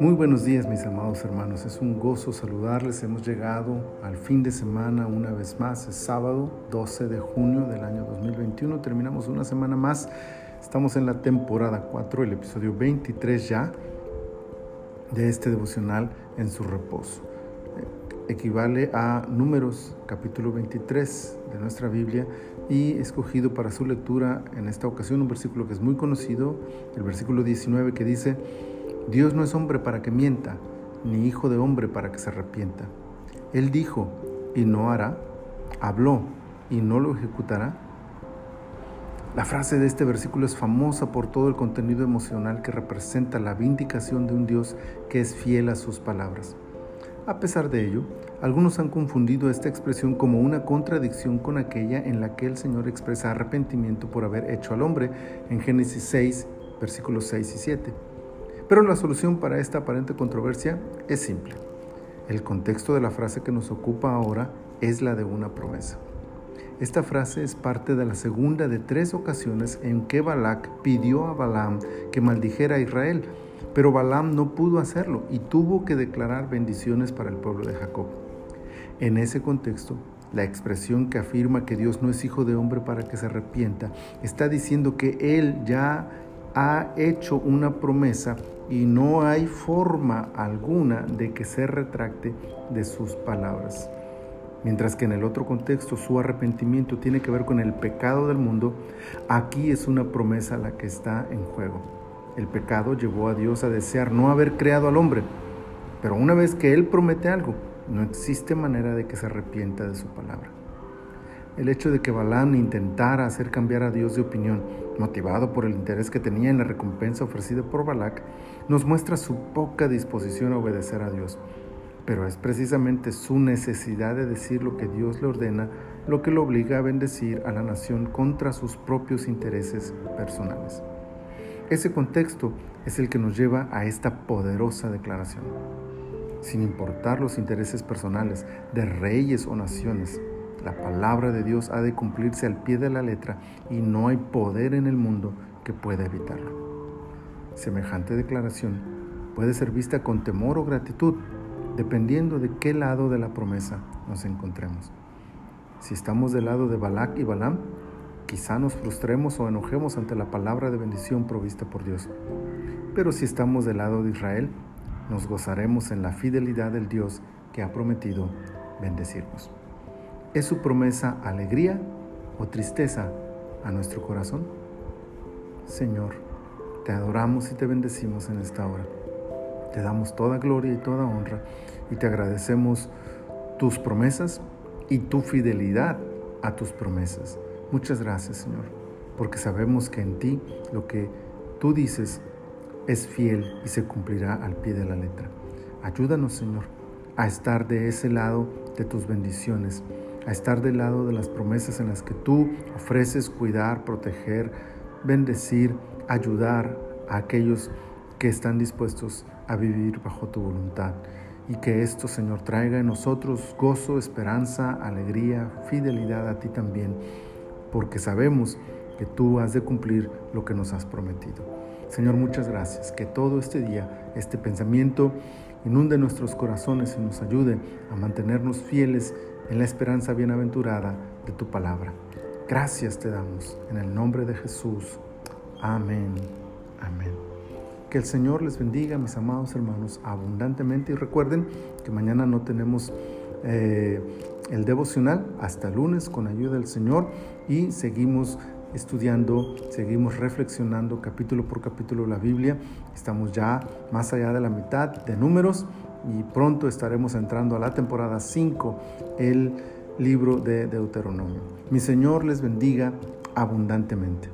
Muy buenos días mis amados hermanos, es un gozo saludarles, hemos llegado al fin de semana una vez más, es sábado 12 de junio del año 2021, terminamos una semana más, estamos en la temporada 4, el episodio 23 ya de este devocional en su reposo. Equivale a números capítulo 23 de nuestra Biblia y escogido para su lectura en esta ocasión un versículo que es muy conocido, el versículo 19 que dice, Dios no es hombre para que mienta, ni hijo de hombre para que se arrepienta. Él dijo y no hará, habló y no lo ejecutará. La frase de este versículo es famosa por todo el contenido emocional que representa la vindicación de un Dios que es fiel a sus palabras. A pesar de ello, algunos han confundido esta expresión como una contradicción con aquella en la que el Señor expresa arrepentimiento por haber hecho al hombre en Génesis 6, versículos 6 y 7. Pero la solución para esta aparente controversia es simple. El contexto de la frase que nos ocupa ahora es la de una promesa. Esta frase es parte de la segunda de tres ocasiones en que Balak pidió a Balaam que maldijera a Israel, pero Balaam no pudo hacerlo y tuvo que declarar bendiciones para el pueblo de Jacob. En ese contexto, la expresión que afirma que Dios no es hijo de hombre para que se arrepienta está diciendo que Él ya ha hecho una promesa y no hay forma alguna de que se retracte de sus palabras. Mientras que en el otro contexto su arrepentimiento tiene que ver con el pecado del mundo, aquí es una promesa la que está en juego. El pecado llevó a Dios a desear no haber creado al hombre, pero una vez que Él promete algo, no existe manera de que se arrepienta de su palabra. El hecho de que Balaam intentara hacer cambiar a Dios de opinión, motivado por el interés que tenía en la recompensa ofrecida por Balac, nos muestra su poca disposición a obedecer a Dios. Pero es precisamente su necesidad de decir lo que Dios le ordena lo que lo obliga a bendecir a la nación contra sus propios intereses personales. Ese contexto es el que nos lleva a esta poderosa declaración. Sin importar los intereses personales de reyes o naciones, la palabra de Dios ha de cumplirse al pie de la letra y no hay poder en el mundo que pueda evitarlo. Semejante declaración puede ser vista con temor o gratitud, dependiendo de qué lado de la promesa nos encontremos. Si estamos del lado de Balac y Balaam, quizá nos frustremos o enojemos ante la palabra de bendición provista por Dios. Pero si estamos del lado de Israel, nos gozaremos en la fidelidad del Dios que ha prometido bendecirnos. ¿Es su promesa alegría o tristeza a nuestro corazón? Señor, te adoramos y te bendecimos en esta hora. Te damos toda gloria y toda honra y te agradecemos tus promesas y tu fidelidad a tus promesas. Muchas gracias, Señor, porque sabemos que en ti lo que tú dices es fiel y se cumplirá al pie de la letra. Ayúdanos, Señor, a estar de ese lado de tus bendiciones a estar del lado de las promesas en las que tú ofreces cuidar, proteger, bendecir, ayudar a aquellos que están dispuestos a vivir bajo tu voluntad. Y que esto, Señor, traiga en nosotros gozo, esperanza, alegría, fidelidad a ti también, porque sabemos que tú has de cumplir lo que nos has prometido. Señor, muchas gracias. Que todo este día, este pensamiento, inunde nuestros corazones y nos ayude a mantenernos fieles en la esperanza bienaventurada de tu palabra. Gracias te damos en el nombre de Jesús. Amén. Amén. Que el Señor les bendiga, mis amados hermanos, abundantemente y recuerden que mañana no tenemos eh, el devocional hasta lunes con ayuda del Señor y seguimos estudiando, seguimos reflexionando capítulo por capítulo la Biblia. Estamos ya más allá de la mitad de números y pronto estaremos entrando a la temporada 5, el libro de Deuteronomio. Mi Señor les bendiga abundantemente.